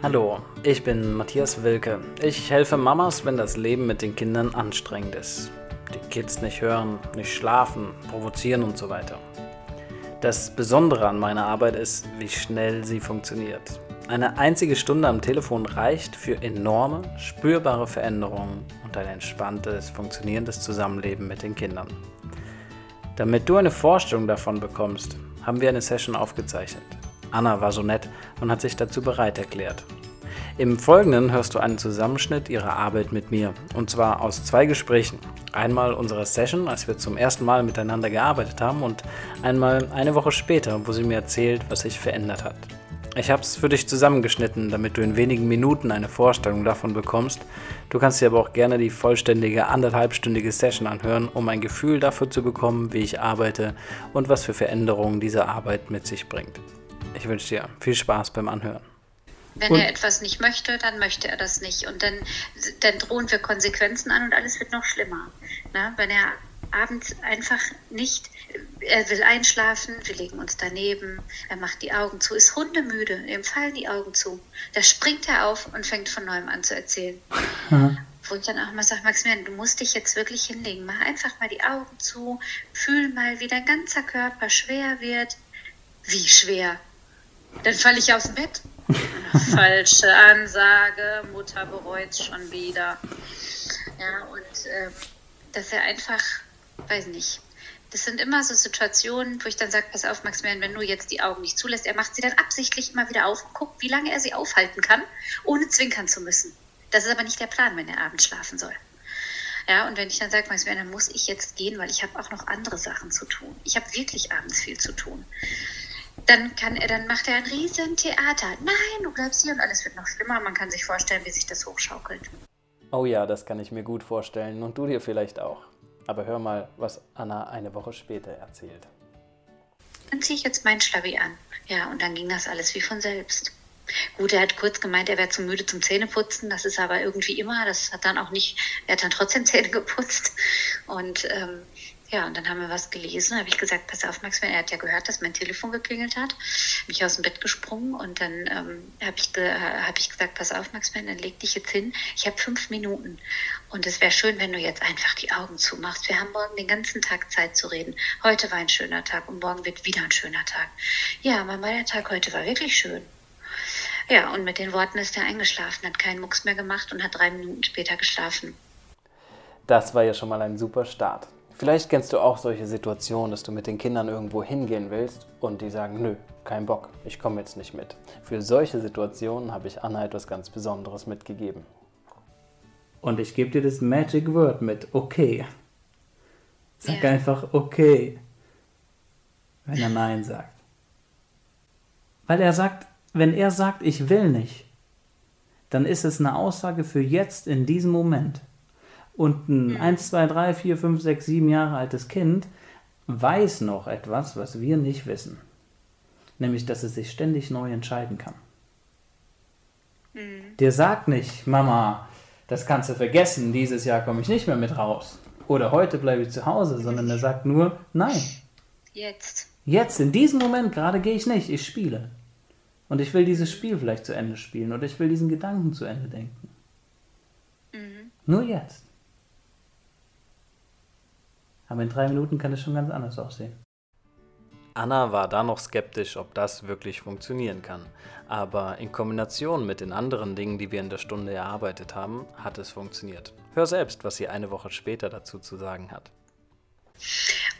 Hallo, ich bin Matthias Wilke. Ich helfe Mamas, wenn das Leben mit den Kindern anstrengend ist. Die Kids nicht hören, nicht schlafen, provozieren und so weiter. Das Besondere an meiner Arbeit ist, wie schnell sie funktioniert. Eine einzige Stunde am Telefon reicht für enorme, spürbare Veränderungen und ein entspanntes, funktionierendes Zusammenleben mit den Kindern. Damit du eine Vorstellung davon bekommst, haben wir eine Session aufgezeichnet. Anna war so nett und hat sich dazu bereit erklärt. Im Folgenden hörst du einen Zusammenschnitt ihrer Arbeit mit mir, und zwar aus zwei Gesprächen. Einmal unserer Session, als wir zum ersten Mal miteinander gearbeitet haben, und einmal eine Woche später, wo sie mir erzählt, was sich verändert hat. Ich habe es für dich zusammengeschnitten, damit du in wenigen Minuten eine Vorstellung davon bekommst. Du kannst dir aber auch gerne die vollständige anderthalbstündige Session anhören, um ein Gefühl dafür zu bekommen, wie ich arbeite und was für Veränderungen diese Arbeit mit sich bringt. Ich wünsche dir viel Spaß beim Anhören. Wenn und er etwas nicht möchte, dann möchte er das nicht. Und dann, dann drohen wir Konsequenzen an und alles wird noch schlimmer. Na, wenn er abends einfach nicht, er will einschlafen, wir legen uns daneben, er macht die Augen zu, ist hundemüde, ihm fallen die Augen zu. Da springt er auf und fängt von neuem an zu erzählen. Mhm. Wo ich dann auch mal sage, Maximilian, du musst dich jetzt wirklich hinlegen, mach einfach mal die Augen zu, fühl mal, wie dein ganzer Körper schwer wird. Wie schwer? Dann falle ich aus dem Bett. Falsche Ansage, Mutter bereut es schon wieder. Ja, und äh, dass er einfach, weiß nicht, das sind immer so Situationen, wo ich dann sage, pass auf, Maximilian, wenn du jetzt die Augen nicht zulässt, er macht sie dann absichtlich immer wieder auf und guckt, wie lange er sie aufhalten kann, ohne zwinkern zu müssen. Das ist aber nicht der Plan, wenn er abends schlafen soll. Ja, und wenn ich dann sage, Maximilian, dann muss ich jetzt gehen, weil ich habe auch noch andere Sachen zu tun. Ich habe wirklich abends viel zu tun dann kann er, dann macht er ein riesen Theater. Nein, du bleibst hier und alles wird noch schlimmer. Man kann sich vorstellen, wie sich das hochschaukelt. Oh ja, das kann ich mir gut vorstellen und du dir vielleicht auch. Aber hör mal, was Anna eine Woche später erzählt. Dann ziehe ich jetzt meinen Schlavi an. Ja, und dann ging das alles wie von selbst. Gut, er hat kurz gemeint, er wäre zu müde zum Zähneputzen. Das ist aber irgendwie immer. Das hat dann auch nicht, er hat dann trotzdem Zähne geputzt. Und ähm, ja, und dann haben wir was gelesen. habe ich gesagt, pass auf, Max, er hat ja gehört, dass mein Telefon geklingelt hat. Bin ich aus dem Bett gesprungen und dann ähm, habe ich, ge hab ich gesagt, pass auf, Max, dann leg dich jetzt hin. Ich habe fünf Minuten. Und es wäre schön, wenn du jetzt einfach die Augen zumachst. Wir haben morgen den ganzen Tag Zeit zu reden. Heute war ein schöner Tag und morgen wird wieder ein schöner Tag. Ja, Mama, der Tag heute war wirklich schön. Ja, und mit den Worten ist er eingeschlafen, hat keinen Mucks mehr gemacht und hat drei Minuten später geschlafen. Das war ja schon mal ein super Start. Vielleicht kennst du auch solche Situationen, dass du mit den Kindern irgendwo hingehen willst und die sagen, nö, kein Bock, ich komme jetzt nicht mit. Für solche Situationen habe ich Anna etwas ganz Besonderes mitgegeben. Und ich gebe dir das Magic Word mit, okay. Sag ja. einfach okay, wenn er Nein sagt. Weil er sagt, wenn er sagt, ich will nicht, dann ist es eine Aussage für jetzt in diesem Moment. Und ein 1, 2, 3, 4, 5, 6, 7 Jahre altes Kind weiß noch etwas, was wir nicht wissen. Nämlich, dass es sich ständig neu entscheiden kann. Mhm. Der sagt nicht, Mama, das kannst du vergessen, dieses Jahr komme ich nicht mehr mit raus. Oder heute bleibe ich zu Hause, sondern er sagt nur, nein. Jetzt. Jetzt, in diesem Moment gerade gehe ich nicht, ich spiele. Und ich will dieses Spiel vielleicht zu Ende spielen oder ich will diesen Gedanken zu Ende denken. Mhm. Nur jetzt. Aber in drei Minuten kann es schon ganz anders aussehen. Anna war da noch skeptisch, ob das wirklich funktionieren kann. Aber in Kombination mit den anderen Dingen, die wir in der Stunde erarbeitet haben, hat es funktioniert. Hör selbst, was sie eine Woche später dazu zu sagen hat.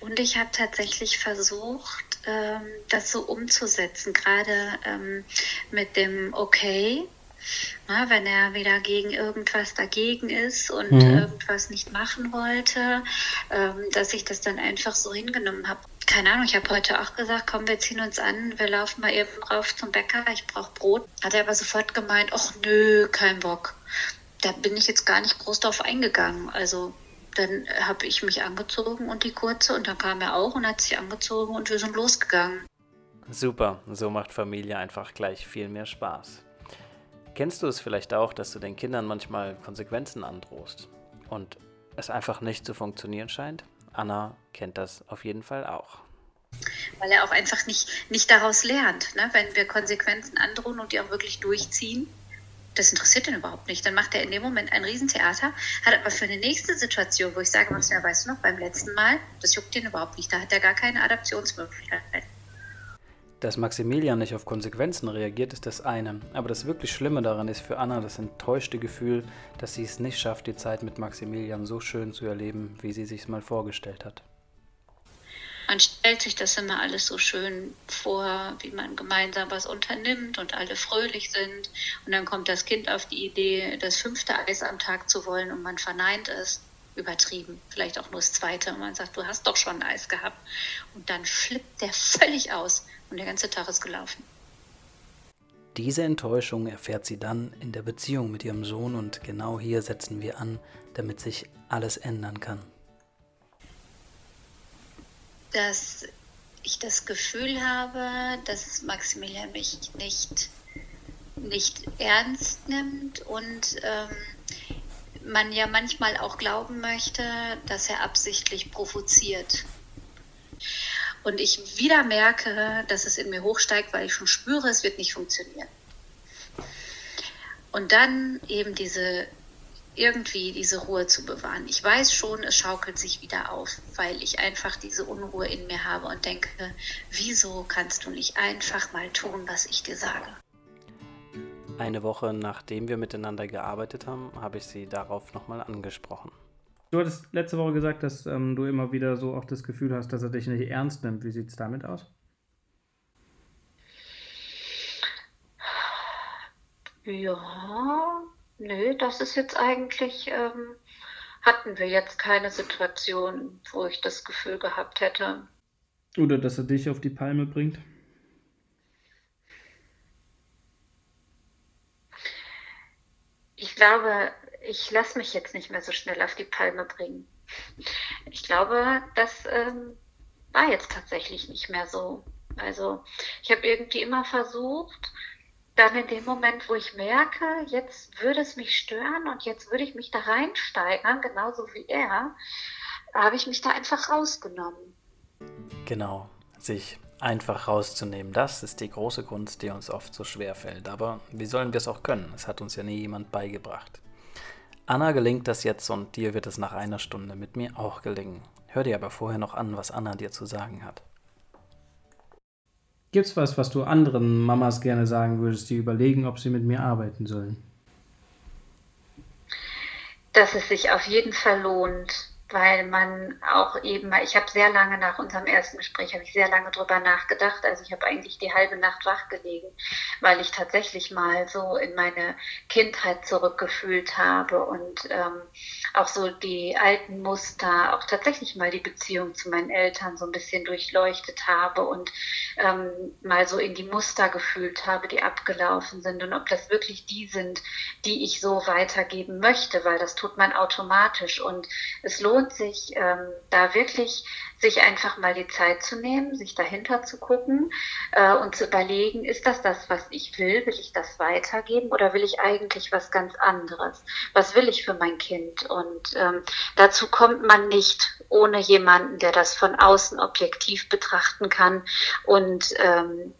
Und ich habe tatsächlich versucht, ähm, das so umzusetzen, gerade ähm, mit dem Okay na, wenn er wieder gegen irgendwas dagegen ist und mhm. irgendwas nicht machen wollte, ähm, dass ich das dann einfach so hingenommen habe. Keine Ahnung, ich habe heute auch gesagt, komm, wir ziehen uns an, wir laufen mal eben rauf zum Bäcker, ich brauche Brot. Hat er aber sofort gemeint, ach nö, kein Bock. Da bin ich jetzt gar nicht groß drauf eingegangen. Also dann habe ich mich angezogen und die kurze und dann kam er auch und hat sich angezogen und wir sind losgegangen. Super, so macht Familie einfach gleich viel mehr Spaß. Kennst du es vielleicht auch, dass du den Kindern manchmal Konsequenzen androhst und es einfach nicht zu funktionieren scheint? Anna kennt das auf jeden Fall auch. Weil er auch einfach nicht, nicht daraus lernt. Ne? Wenn wir Konsequenzen androhen und die auch wirklich durchziehen, Das interessiert ihn überhaupt nicht. Dann macht er in dem Moment ein Riesentheater, hat aber für eine nächste Situation, wo ich sage, mir weißt du noch, beim letzten Mal, das juckt ihn überhaupt nicht. Da hat er gar keine Adaptionsmöglichkeit. Dass Maximilian nicht auf Konsequenzen reagiert, ist das eine. Aber das wirklich Schlimme daran ist für Anna das enttäuschte Gefühl, dass sie es nicht schafft, die Zeit mit Maximilian so schön zu erleben, wie sie sich mal vorgestellt hat man stellt sich das immer alles so schön vor, wie man gemeinsam was unternimmt und alle fröhlich sind. Und dann kommt das Kind auf die Idee, das fünfte Eis am Tag zu wollen und man verneint es. Übertrieben, vielleicht auch nur das zweite. Und man sagt, du hast doch schon ein Eis gehabt. Und dann flippt der völlig aus und der ganze Tag ist gelaufen. Diese Enttäuschung erfährt sie dann in der Beziehung mit ihrem Sohn und genau hier setzen wir an, damit sich alles ändern kann dass ich das Gefühl habe, dass Maximilian mich nicht, nicht ernst nimmt und ähm, man ja manchmal auch glauben möchte, dass er absichtlich provoziert. Und ich wieder merke, dass es in mir hochsteigt, weil ich schon spüre, es wird nicht funktionieren. Und dann eben diese irgendwie diese Ruhe zu bewahren. Ich weiß schon, es schaukelt sich wieder auf, weil ich einfach diese Unruhe in mir habe und denke, wieso kannst du nicht einfach mal tun, was ich dir sage? Eine Woche nachdem wir miteinander gearbeitet haben, habe ich sie darauf nochmal angesprochen. Du hattest letzte Woche gesagt, dass ähm, du immer wieder so auch das Gefühl hast, dass er dich nicht ernst nimmt. Wie sieht es damit aus? Ja, Nö, das ist jetzt eigentlich, ähm, hatten wir jetzt keine Situation, wo ich das Gefühl gehabt hätte. Oder dass er dich auf die Palme bringt? Ich glaube, ich lasse mich jetzt nicht mehr so schnell auf die Palme bringen. Ich glaube, das ähm, war jetzt tatsächlich nicht mehr so. Also ich habe irgendwie immer versucht, dann in dem Moment, wo ich merke, jetzt würde es mich stören und jetzt würde ich mich da reinsteigern, genauso wie er, habe ich mich da einfach rausgenommen. Genau, sich einfach rauszunehmen, das ist die große Kunst, die uns oft so schwer fällt. Aber wie sollen wir es auch können? Es hat uns ja nie jemand beigebracht. Anna gelingt das jetzt und dir wird es nach einer Stunde mit mir auch gelingen. Hör dir aber vorher noch an, was Anna dir zu sagen hat. Gibt's was, was du anderen Mamas gerne sagen würdest, die überlegen, ob sie mit mir arbeiten sollen? Dass es sich auf jeden Fall lohnt, weil man auch eben, ich habe sehr lange nach unserem ersten Gespräch, habe ich sehr lange drüber nachgedacht. Also ich habe eigentlich die halbe Nacht wach gelegen, weil ich tatsächlich mal so in meine Kindheit zurückgefühlt habe und ähm, auch so die alten Muster, auch tatsächlich mal die Beziehung zu meinen Eltern so ein bisschen durchleuchtet habe und ähm, mal so in die Muster gefühlt habe, die abgelaufen sind und ob das wirklich die sind, die ich so weitergeben möchte, weil das tut man automatisch und es lohnt lohnt sich ähm, da wirklich, sich einfach mal die Zeit zu nehmen, sich dahinter zu gucken äh, und zu überlegen, ist das das, was ich will? Will ich das weitergeben oder will ich eigentlich was ganz anderes? Was will ich für mein Kind? Und ähm, dazu kommt man nicht ohne jemanden, der das von außen objektiv betrachten kann und ähm,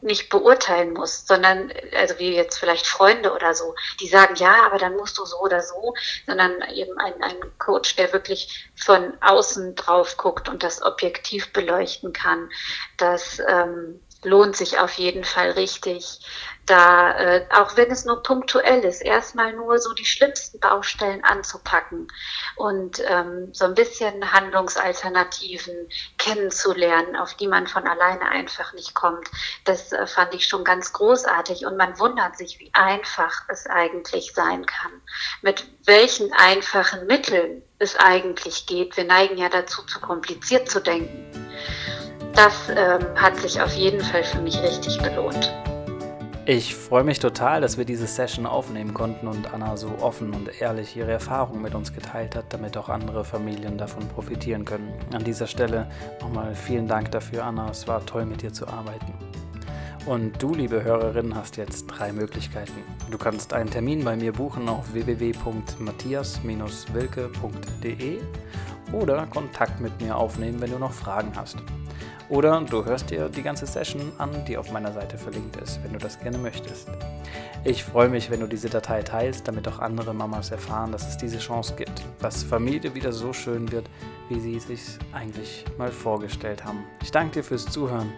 nicht beurteilen muss, sondern also wie jetzt vielleicht Freunde oder so, die sagen, ja, aber dann musst du so oder so, sondern eben ein, ein Coach, der wirklich von außen drauf guckt und das objektiv beleuchten kann. Das ähm, lohnt sich auf jeden Fall richtig, da, äh, auch wenn es nur punktuell ist, erstmal nur so die schlimmsten Baustellen anzupacken und ähm, so ein bisschen Handlungsalternativen kennenzulernen, auf die man von alleine einfach nicht kommt. Das äh, fand ich schon ganz großartig und man wundert sich, wie einfach es eigentlich sein kann, mit welchen einfachen Mitteln es eigentlich geht. Wir neigen ja dazu, zu kompliziert zu denken. Das ähm, hat sich auf jeden Fall für mich richtig gelohnt. Ich freue mich total, dass wir diese Session aufnehmen konnten und Anna so offen und ehrlich ihre Erfahrungen mit uns geteilt hat, damit auch andere Familien davon profitieren können. An dieser Stelle nochmal vielen Dank dafür, Anna. Es war toll, mit dir zu arbeiten. Und du, liebe Hörerin, hast jetzt drei Möglichkeiten. Du kannst einen Termin bei mir buchen auf www.matthias-wilke.de oder Kontakt mit mir aufnehmen, wenn du noch Fragen hast. Oder du hörst dir die ganze Session an, die auf meiner Seite verlinkt ist, wenn du das gerne möchtest. Ich freue mich, wenn du diese Datei teilst, damit auch andere Mamas erfahren, dass es diese Chance gibt, dass Familie wieder so schön wird, wie sie sich eigentlich mal vorgestellt haben. Ich danke dir fürs Zuhören.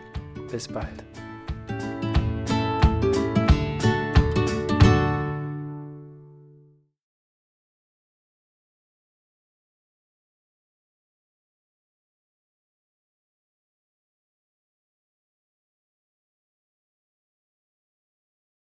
Bis bald.